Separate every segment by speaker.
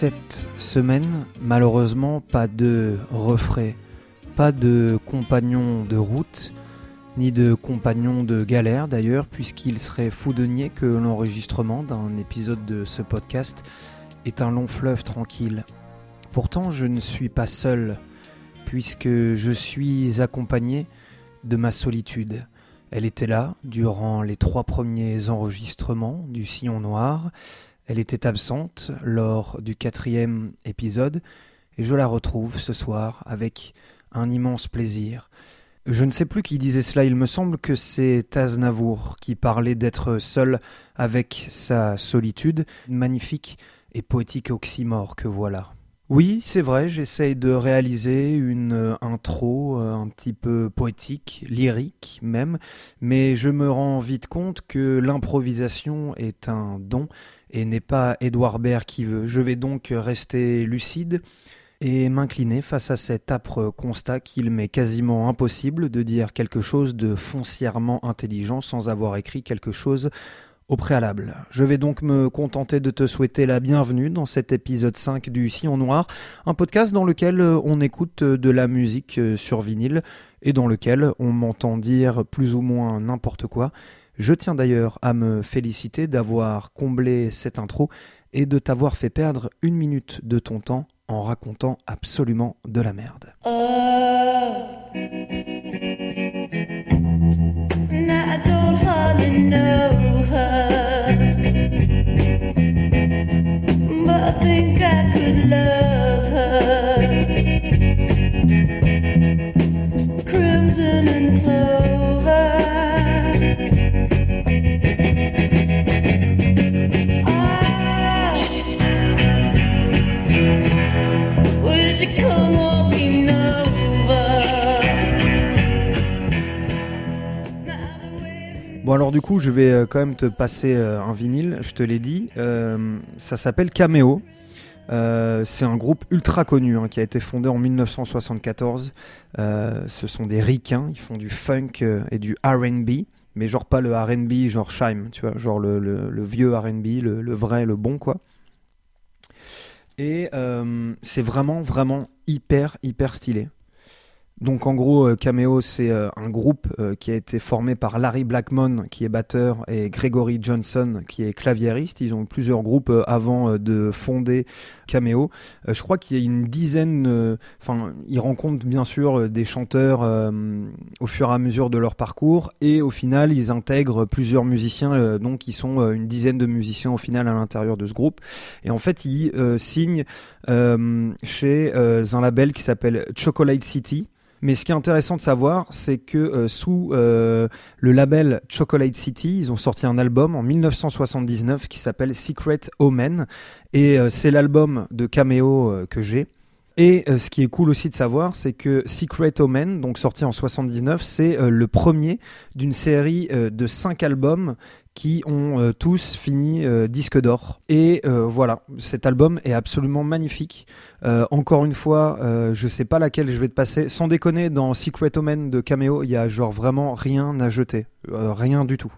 Speaker 1: Cette semaine, malheureusement, pas de refrain, pas de compagnon de route, ni de compagnon de galère d'ailleurs, puisqu'il serait fou de nier que l'enregistrement d'un épisode de ce podcast est un long fleuve tranquille. Pourtant, je ne suis pas seul, puisque je suis accompagné de ma solitude. Elle était là durant les trois premiers enregistrements du Sillon Noir. Elle était absente lors du quatrième épisode et je la retrouve ce soir avec un immense plaisir. Je ne sais plus qui disait cela, il me semble que c'est Aznavour qui parlait d'être seul avec sa solitude, magnifique et poétique oxymore que voilà. Oui, c'est vrai, j'essaye de réaliser une intro euh, un petit peu poétique, lyrique même, mais je me rends vite compte que l'improvisation est un don et n'est pas Édouard Baird qui veut. Je vais donc rester lucide et m'incliner face à cet âpre constat qu'il m'est quasiment impossible de dire quelque chose de foncièrement intelligent sans avoir écrit quelque chose au préalable. Je vais donc me contenter de te souhaiter la bienvenue dans cet épisode 5 du Sillon Noir, un podcast dans lequel on écoute de la musique sur vinyle et dans lequel on m'entend dire plus ou moins n'importe quoi. Je tiens d'ailleurs à me féliciter d'avoir comblé cette intro et de t'avoir fait perdre une minute de ton temps en racontant absolument de la merde.
Speaker 2: Crimson
Speaker 1: Bon alors du coup je vais euh, quand même te passer euh, un vinyle, je te l'ai dit. Euh, ça s'appelle Cameo. C'est un groupe ultra connu hein, qui a été fondé en 1974. Euh, ce sont des ricains, ils font du funk et du RB, mais genre pas le RB genre Shime, tu vois, genre le, vieux RB, le, le vrai, le bon quoi. Et c'est vraiment, vraiment hyper, hyper stylé. Donc en gros, euh, Cameo, c'est euh, un groupe euh, qui a été formé par Larry Blackmon, qui est batteur, et Gregory Johnson, qui est claviériste. Ils ont eu plusieurs groupes avant de fonder Cameo. Je crois qu'il y a une dizaine, enfin, ils rencontrent bien sûr des chanteurs au fur et à mesure de leur parcours, et au final, ils intègrent plusieurs musiciens, donc ils sont une dizaine de musiciens au final à l'intérieur de ce groupe. Et en fait, ils signent chez un label qui s'appelle Chocolate City. Mais ce qui est intéressant de savoir, c'est que euh, sous euh, le label Chocolate City, ils ont sorti un album en 1979 qui s'appelle Secret Omen. Et euh, c'est l'album de Cameo euh, que j'ai. Et ce qui est cool aussi de savoir, c'est que Secret Omen, donc sorti en 79, c'est le premier d'une série de cinq albums qui ont euh, tous fini euh, disque d'or. Et euh, voilà, cet album est absolument magnifique. Encore une fois, je sais pas laquelle je vais te passer. Sans déconner, dans Secret Omen de Cameo, il y a genre vraiment rien à jeter. Rien du tout.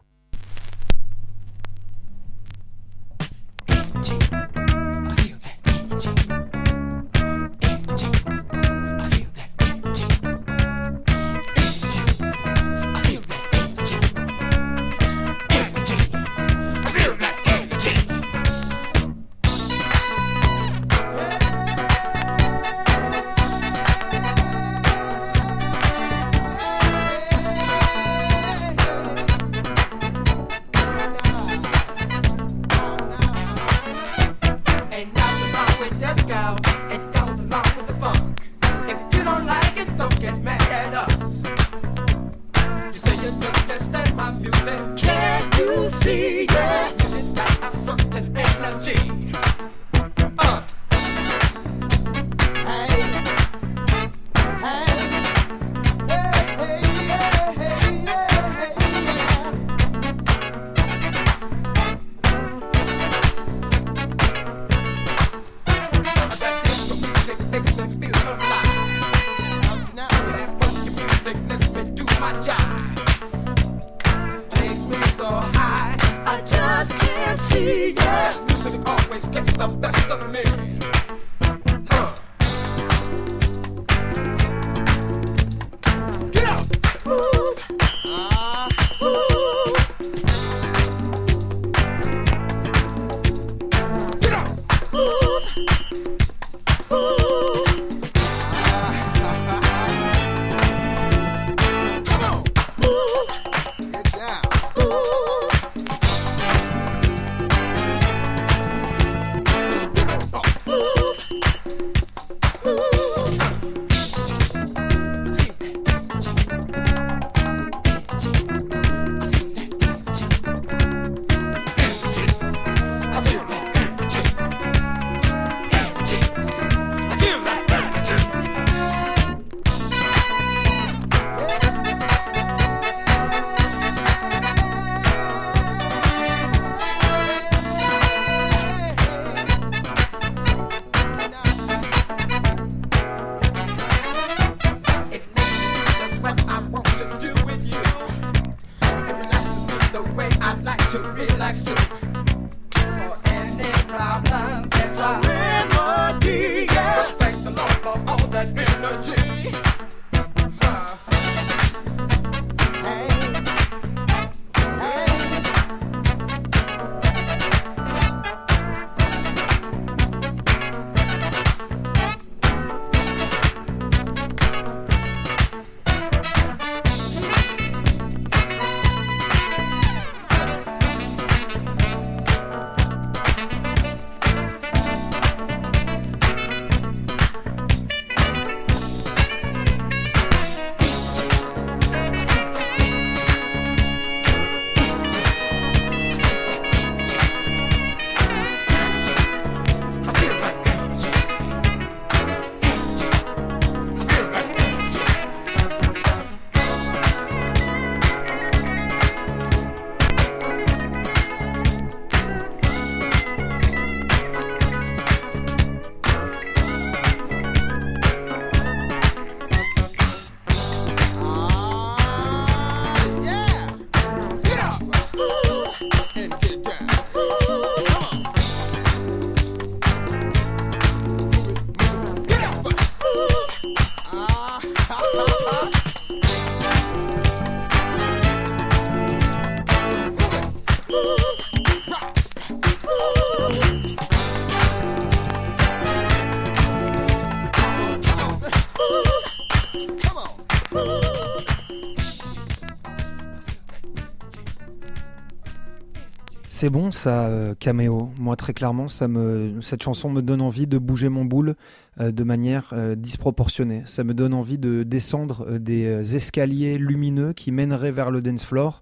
Speaker 1: C'est bon ça, euh, Caméo. Moi, très clairement, ça me, cette chanson me donne envie de bouger mon boule euh, de manière euh, disproportionnée. Ça me donne envie de descendre des escaliers lumineux qui mèneraient vers le dance floor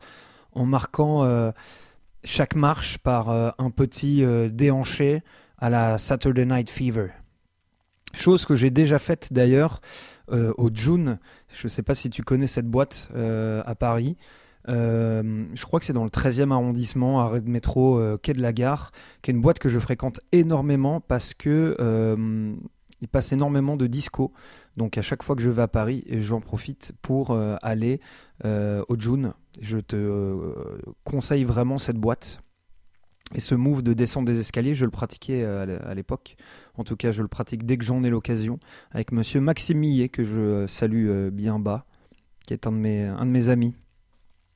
Speaker 1: en marquant chaque marche par un petit déhanché à la Saturday Night Fever. Chose que j'ai déjà faite d'ailleurs au June. Je ne sais pas si tu connais cette boîte à Paris. Euh, je crois que c'est dans le 13e arrondissement, arrêt de métro euh, quai de la Gare, qui est une boîte que je fréquente énormément parce que euh, il passe énormément de disco. Donc à chaque fois que je vais à Paris, j'en profite pour aller au June. Je te conseille vraiment cette boîte. Et ce move de descendre des escaliers, je le pratiquais à l'époque. En tout cas, je le pratique dès que j'en ai l'occasion avec monsieur Maxime Millet, que je salue bien bas, qui est un de mes, un de mes amis.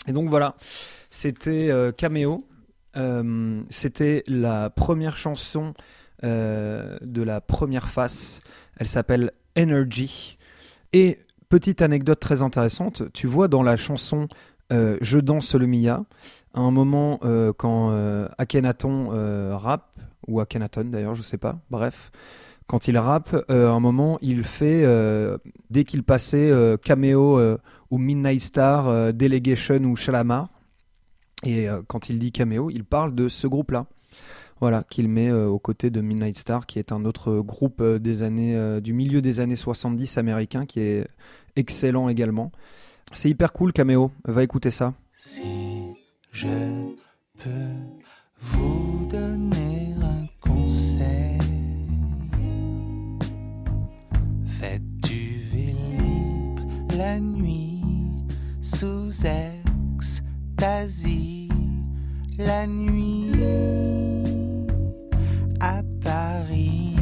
Speaker 1: Et donc voilà, c'était euh, Cameo. Euh, c'était la première chanson euh, de la première face. Elle s'appelle Energy. Et petite anecdote très intéressante, tu vois dans la chanson euh, Je danse le Mia, à un moment quand Akhenaton rappe, ou Akhenaton d'ailleurs, je sais pas, bref, quand il rappe, euh, à un moment il fait, euh, dès qu'il passait euh, Cameo euh, ou Midnight Star, Delegation ou Shalamar, et quand il dit Cameo, il parle de ce groupe-là. Voilà, qu'il met aux côtés de Midnight Star, qui est un autre groupe des années, du milieu des années 70 américain, qui est excellent également. C'est hyper cool, Cameo. Va écouter ça.
Speaker 3: Si je peux vous donner un conseil, Faites du Vélib la nuit sous extasie la nuit
Speaker 1: à Paris.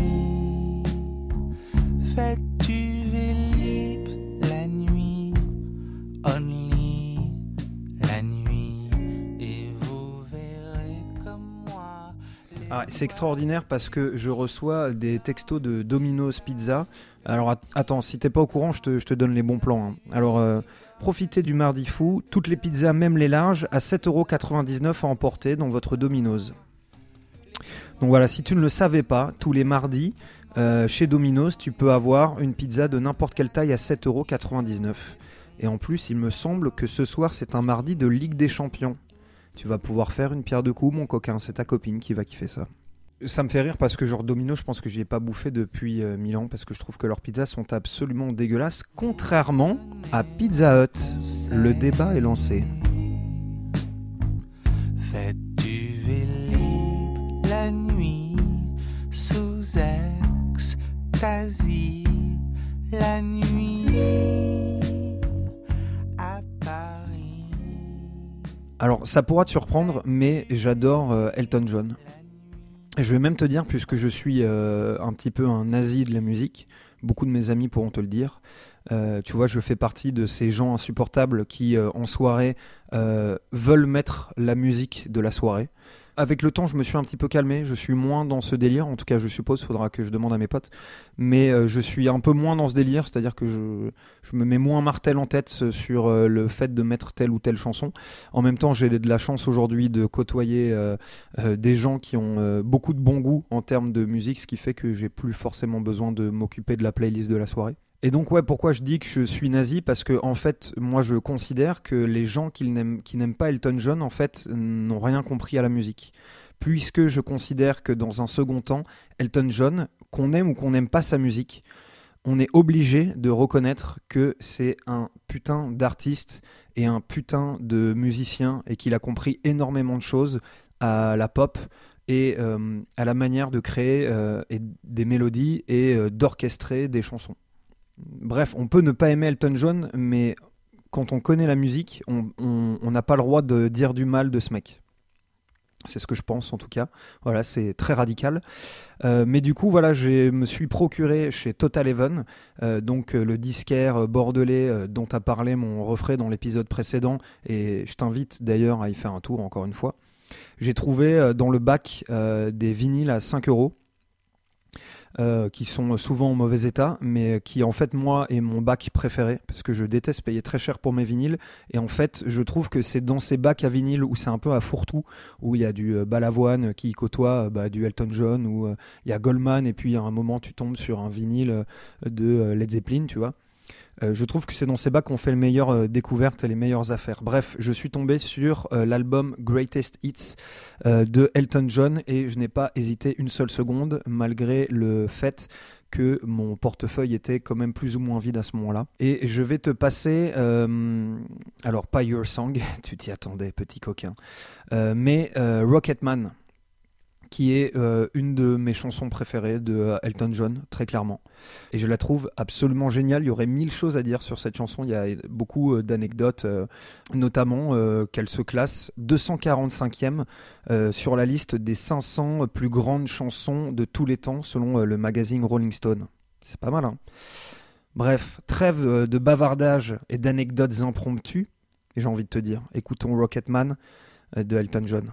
Speaker 1: C'est extraordinaire parce que je reçois des textos de Domino's Pizza. Alors at- attends, si t'es pas au courant, je te, je te donne les bons plans. hein. Alors euh, profitez du mardi fou, toutes les pizzas, même les larges, à 7,99€ à emporter dans votre Domino's. Donc voilà, si tu ne le savais pas, tous les mardis, euh, chez Domino's, tu peux avoir une pizza de n'importe quelle taille à 7,99€. Et en plus, il me semble que ce soir, c'est un mardi de Ligue des Champions. Tu vas pouvoir faire une pierre de coups, mon coquin. C'est ta copine qui va kiffer ça. Ça me fait rire parce que genre Domino, je pense que j'y ai pas bouffé depuis euh, mille ans parce que je trouve que leurs pizzas sont absolument dégueulasses, contrairement à Pizza Hut. Le débat est lancé.
Speaker 3: Faites du
Speaker 1: Alors, ça pourra te surprendre, mais j'adore euh, Elton John. Je vais même te dire, puisque je suis euh, un petit peu un nazi de la musique, beaucoup de mes amis pourront te le dire. euh, tu vois, je fais partie de ces gens insupportables qui, en soirée, veulent mettre la musique de la soirée. Avec le temps, je me suis un petit peu calmé. Je suis moins dans ce délire. En tout cas, je suppose, faudra que je demande à mes potes. Mais euh, je suis un peu moins dans ce délire, c'est-à-dire que je, me mets moins martel en tête euh, sur euh, le fait de mettre telle ou telle chanson. En même temps, j'ai de la chance aujourd'hui de côtoyer des gens qui ont beaucoup de bon goût en termes de musique, ce qui fait que j'ai plus forcément besoin de m'occuper de la playlist de la soirée. Et donc ouais, pourquoi je dis que je suis nazi? Parce que en fait, moi je considère que les gens qui n'aiment pas Elton John, en fait, n'ont rien compris à la musique. Puisque je considère que dans un second temps, Elton John, qu'on aime ou qu'on n'aime pas sa musique, on est obligé de reconnaître que c'est un putain d'artiste et un putain de musicien et qu'il a compris énormément de choses à la pop et euh, à la manière de créer euh, des mélodies et euh, d'orchestrer des chansons. Bref, on peut ne pas aimer Elton John, mais quand on connaît la musique, on n'a pas le droit de dire du mal de ce mec. C'est ce que je pense en tout cas. Voilà, c'est très radical. Euh, mais du coup, voilà, je me suis procuré chez Total Even, euh, donc euh, le disquaire bordelais dont a parlé mon refrain dans l'épisode précédent, et je t'invite d'ailleurs à y faire un tour encore une fois. J'ai trouvé dans le bac des vinyles à 5 euros. Euh, qui sont souvent en mauvais état, mais qui en fait moi est mon bac préféré parce que je déteste payer très cher pour mes vinyles et en fait je trouve que c'est dans ces bacs à vinyle où c'est un peu à fourre-tout où il y a du euh, Balavoine qui côtoie euh, bah, du Elton John euh, il y a Goldman et puis à un moment tu tombes sur un vinyle de Led Zeppelin tu vois Euh, je trouve que c'est dans ces bacs qu'on fait les meilleures euh, découvertes et les meilleures affaires. Bref, je suis tombé sur euh, l'album Greatest Hits de Elton John et je n'ai pas hésité une seule seconde malgré le fait que mon portefeuille était quand même plus ou moins vide à ce moment-là. Et je vais te passer, alors pas Your Song, tu t'y attendais petit coquin, mais Rocketman qui est euh, une de mes chansons préférées de euh, Elton John, très clairement. Et je la trouve absolument géniale. Il y aurait mille choses à dire sur cette chanson. Il y a beaucoup euh, d'anecdotes, notamment qu'elle se classe 245e euh, sur la liste des 500 plus grandes chansons de tous les temps, selon le magazine Rolling Stone. C'est pas mal, hein Bref, trêve de bavardage et d'anecdotes impromptues. J'ai envie de te dire, écoutons Rocketman de Elton John.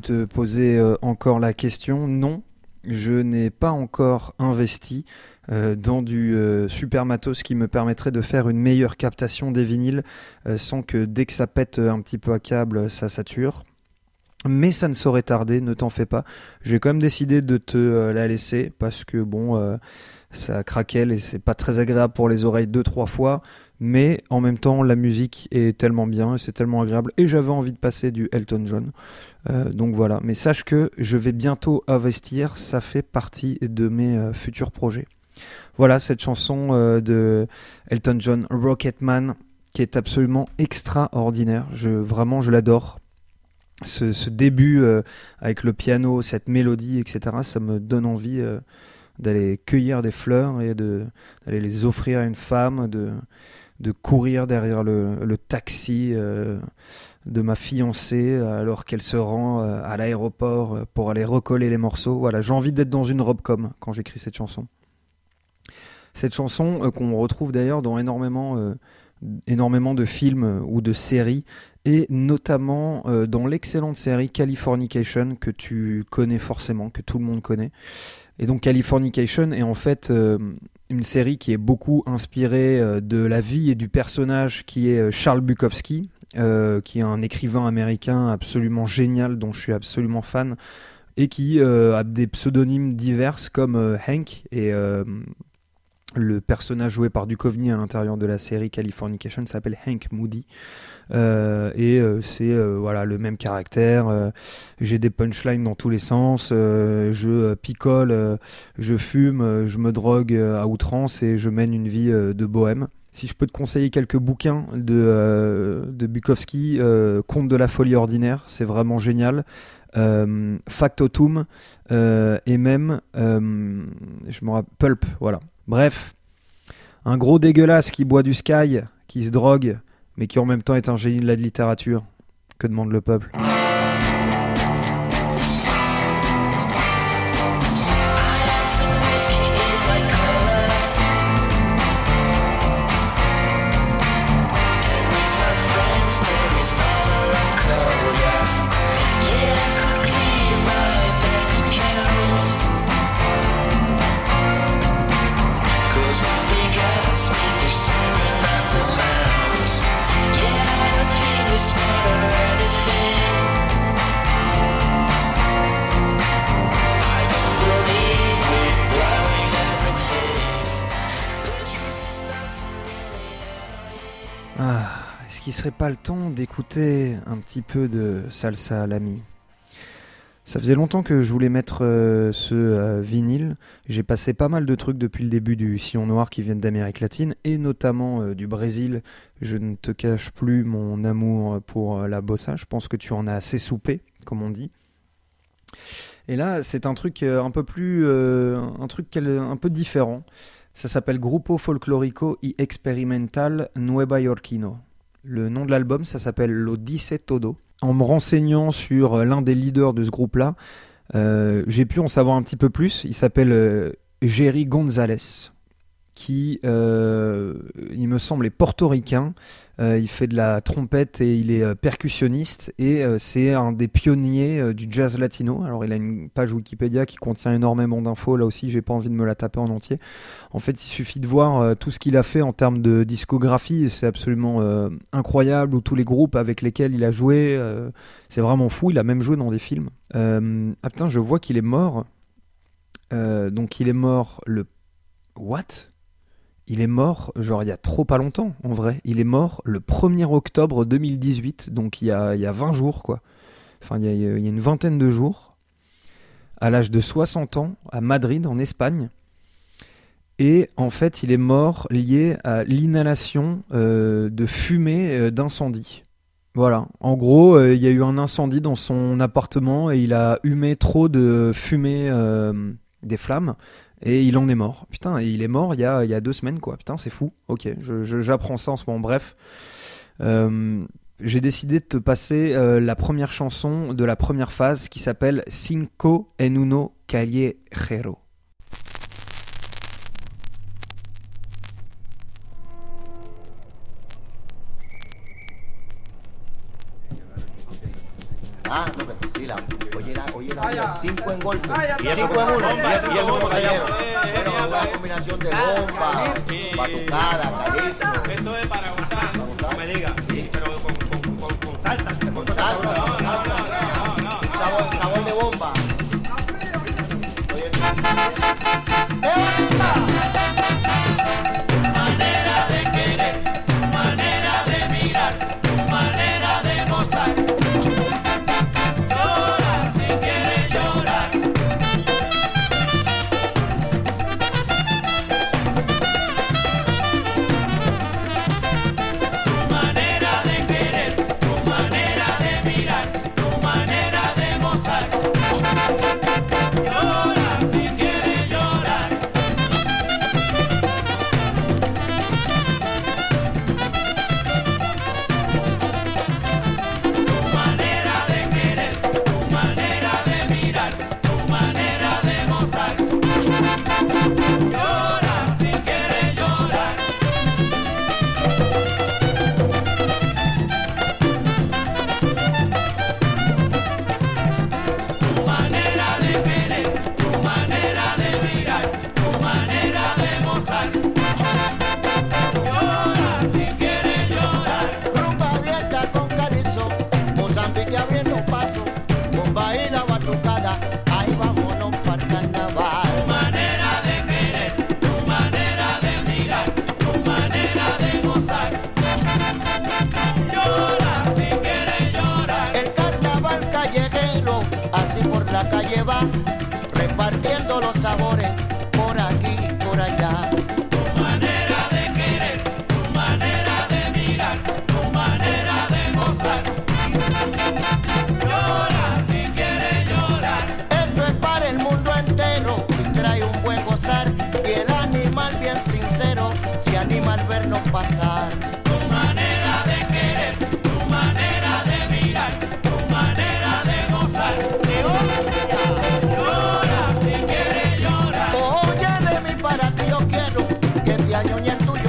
Speaker 1: te posais euh, encore la question, non, je n'ai pas encore investi euh, dans du euh, super matos qui me permettrait de faire une meilleure captation des vinyles sans que dès que ça pète un petit peu à câble, ça sature. Mais ça ne saurait tarder, ne t'en fais pas. J'ai quand même décidé de te la laisser parce que bon, ça craquelle et c'est pas très agréable pour les oreilles deux trois fois. Mais en même temps, la musique est tellement bien, c'est tellement agréable. Et j'avais envie de passer du Elton John. Euh, donc voilà. Mais sache que je vais bientôt investir. Ça fait partie de mes euh, futurs projets. Voilà cette chanson euh, de Elton John, Rocketman, qui est absolument extraordinaire. Vraiment, je l'adore. Ce, début avec le piano, cette mélodie, etc., ça me donne envie d'aller cueillir des fleurs et d'aller les offrir à une femme, de courir derrière le, taxi euh, de ma fiancée alors qu'elle se rend euh, à l'aéroport euh, pour aller recoller les morceaux. Voilà, j'ai envie d'être dans une robe-com quand j'écris cette chanson. Cette chanson qu'on retrouve d'ailleurs dans énormément, de films ou de séries et notamment dans l'excellente série Californication que tu connais forcément, que tout le monde connaît. Et donc Californication est en fait euh, une série qui est beaucoup inspirée euh, de la vie et du personnage qui est euh, Charles Bukowski, qui est un écrivain américain absolument génial dont je suis absolument fan et qui a des pseudonymes divers comme Hank et le personnage joué par Duchovny à l'intérieur de la série Californication s'appelle Hank Moody. Euh, et euh, c'est euh, voilà le même caractère. J'ai des punchlines dans tous les sens. je picole, je fume, je me drogue à outrance et je mène une vie de bohème. Si je peux te conseiller quelques bouquins de, de Bukowski, Conte de la folie ordinaire, c'est vraiment génial. Factotum et même, je me rappelle, Pulp, voilà. Bref, un gros dégueulasse qui boit du Sky, qui se drogue, mais qui en même temps est un génie de la littérature. Que demande le peuple? Pas le temps d'écouter un petit peu de salsa à l'ami Ça faisait longtemps que je voulais mettre euh, ce euh, vinyle. J'ai passé pas mal de trucs depuis le début du Sillon Noir qui viennent d'Amérique latine et notamment euh, du Brésil. Je ne te cache plus mon amour pour la bossa. Je pense que tu en as assez soupé, comme on dit. Et là, c'est un truc un peu plus, un truc un peu différent. Ça s'appelle Grupo Folclórico y Experimental Nueva Yorkino. Le nom de l'album, ça s'appelle Lo Dice Todo. En me renseignant sur euh, l'un des leaders de ce groupe-là, euh, j'ai pu en savoir un petit peu plus. Il s'appelle euh, Jerry Gonzalez, qui, il me semble, est portoricain. Euh, il fait de la trompette et il est euh, percussionniste et euh, c'est un des pionniers du jazz latino. Alors il a une page Wikipédia qui contient énormément d'infos. Là aussi, j'ai pas envie de me la taper en entier. En fait, il suffit de voir tout ce qu'il a fait en termes de discographie. C'est absolument incroyable. Ou tous les groupes avec lesquels il a joué, c'est vraiment fou. Il a même joué dans des films. Ah putain, je vois qu'il est mort. Donc il est mort le what? Il est mort, genre il y a trop pas longtemps, en vrai. Il est mort le 1er octobre 2018, donc il y a, il y a 20 jours, quoi. Enfin, il y, a, une vingtaine de jours, à l'âge de 60 ans, à Madrid, en Espagne. Et en fait, il est mort lié à l'inhalation euh, de fumée euh, d'incendie. Voilà. En gros, euh, il y a eu un incendie dans son appartement et il a humé trop de fumée des flammes. Et il en est mort. Putain, il est mort il y a, deux semaines, quoi. Putain, c'est fou. Ok, j'apprends ça en ce moment. Bref. Euh, j'ai décidé de te passer euh, la première chanson de la première phase qui s'appelle Cinco en uno callejero.
Speaker 4: Ah, no, que sí, la, oye, la, oye, la,
Speaker 5: Vaya.
Speaker 4: cinco en golpe. Y eso
Speaker 5: cinco en
Speaker 4: uno. Y eso- y eso fue
Speaker 5: ya.
Speaker 4: ayer. Bueno, una combinación de bomba, batucada, calito.
Speaker 5: Esto es para
Speaker 4: que te añoñe en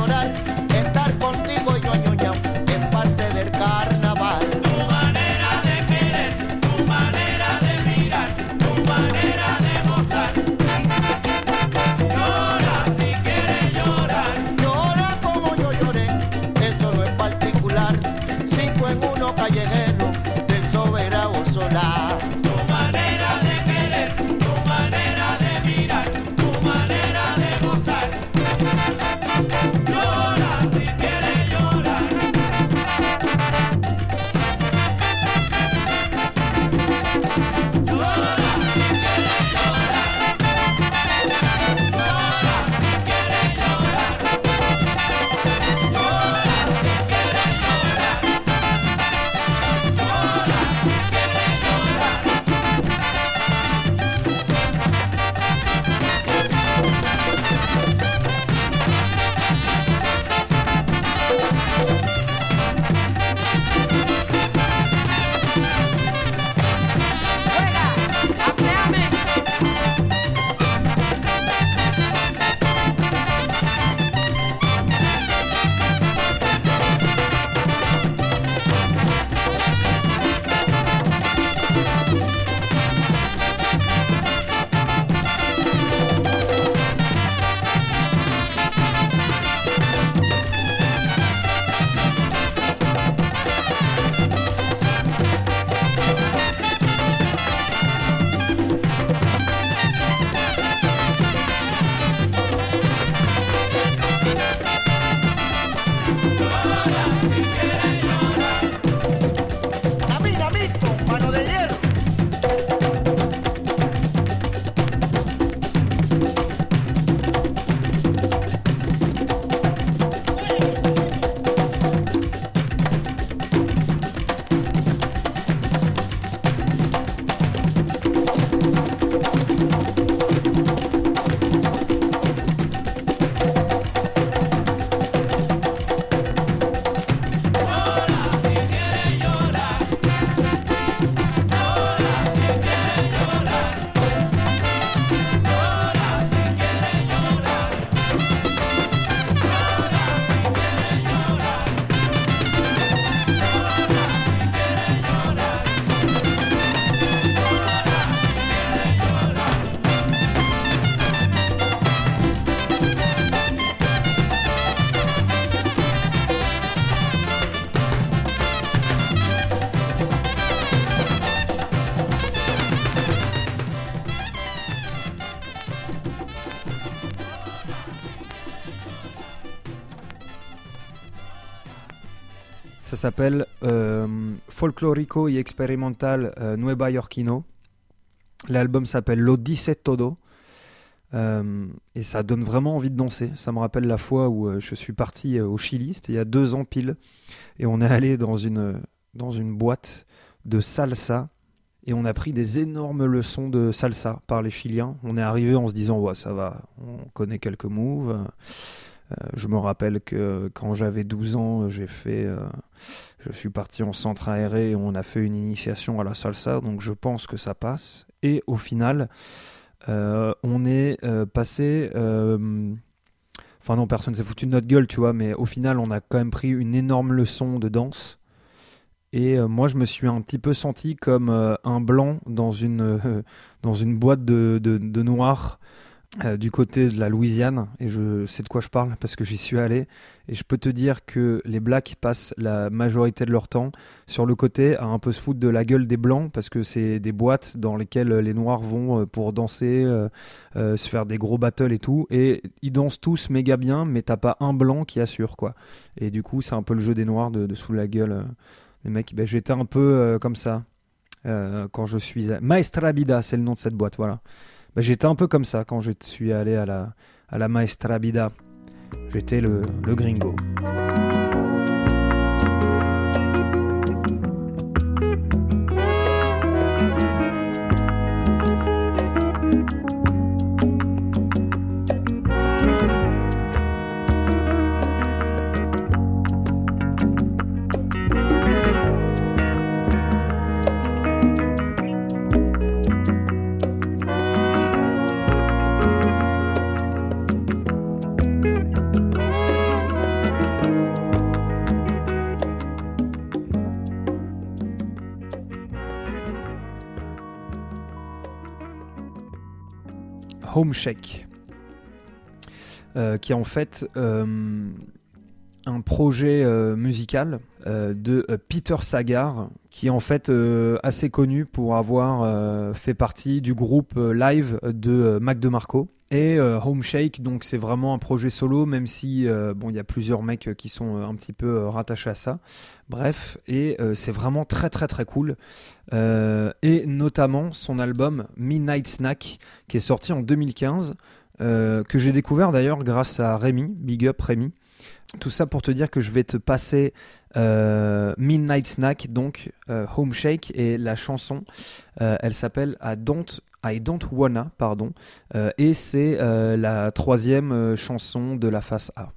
Speaker 1: s'appelle euh, Folklorico y Experimental euh, Nueva Yorkino. L'album s'appelle L'Odyssée Todo. Euh, et ça donne vraiment envie de danser. Ça me rappelle la fois où je suis parti au Chili, c'était il y a deux ans pile, et on est allé dans une, dans une boîte de salsa, et on a pris des énormes leçons de salsa par les Chiliens. On est arrivé en se disant, ouais, ça va, on connaît quelques moves. Euh, je me rappelle que quand j'avais 12 ans, j'ai fait, euh, je suis parti en centre aéré et on a fait une initiation à la salsa, donc je pense que ça passe. Et au final, euh, on est passé. Enfin, non, personne s'est foutu de notre gueule, tu vois, mais au final, on a quand même pris une énorme leçon de danse. Et moi, je me suis un petit peu senti comme un blanc dans une, dans une boîte de, de, de noir euh, du côté de la Louisiane. Et je sais de quoi je parle parce que j'y suis allé. Et je peux te dire que les blacks passent la majorité de leur temps sur le côté à un peu se foutre de la gueule des blancs parce que c'est des boîtes dans lesquelles les noirs vont euh, pour danser, euh, se faire des gros battles et tout. Et ils dansent tous méga bien, mais t'as pas un blanc qui assure quoi. Et du coup, c'est un peu le jeu des noirs de, sous la gueule. les mecs, ben, j'étais un peu comme ça quand je suis. à- Maestra Vida, c'est le nom de cette boîte, voilà. Ben, j'étais un peu comme ça quand je suis allé à la, Maestra Vida. J'étais le gringo. Euh, qui est en fait euh, un projet euh, musical de Peter Sagar, qui est en fait assez connu pour avoir fait partie du groupe live de Mac DeMarco. Et euh, Home Shake, donc c'est vraiment un projet solo, même si euh, bon, il y a plusieurs mecs euh, qui sont euh, un petit peu rattachés à ça. Bref, et c'est vraiment très très très cool. Et notamment son album Midnight Snack, qui est sorti en 2015, euh, que j'ai découvert d'ailleurs grâce à Rémi, Big Up Rémi. Tout ça pour te dire que je vais te passer Midnight Snack, donc Home Shake, et la chanson, elle s'appelle I Don't, I Don't Wanna, pardon, euh, et c'est euh, la troisième euh, chanson de la face A.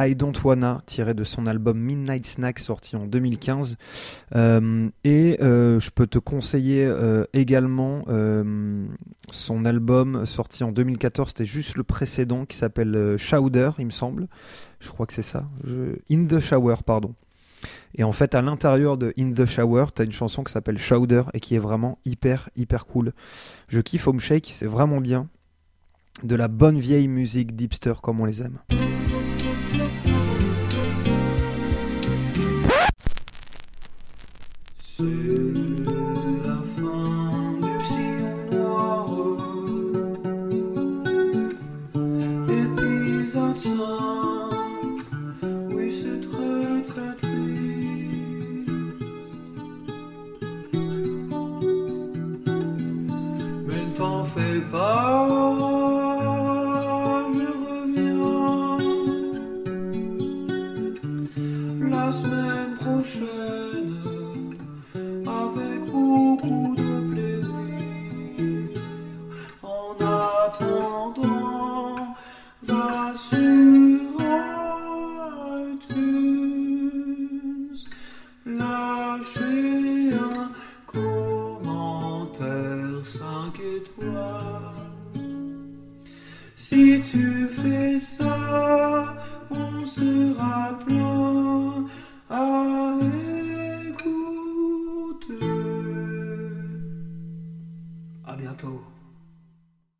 Speaker 1: I Don't Wanna, tiré de son album Midnight Snack, sorti en 2015. Euh, et euh, je peux te conseiller euh, également son album sorti en 2014, c'était juste le précédent, qui s'appelle Showder, il me semble. Je crois que c'est ça. In the Shower, pardon. Et en fait, à l'intérieur de In the Shower, t'as une chanson qui s'appelle Showder et qui est vraiment hyper, hyper cool. Je kiffe Home Shake, c'est vraiment bien. De la bonne vieille musique d'hipster comme on les aime.
Speaker 6: C'est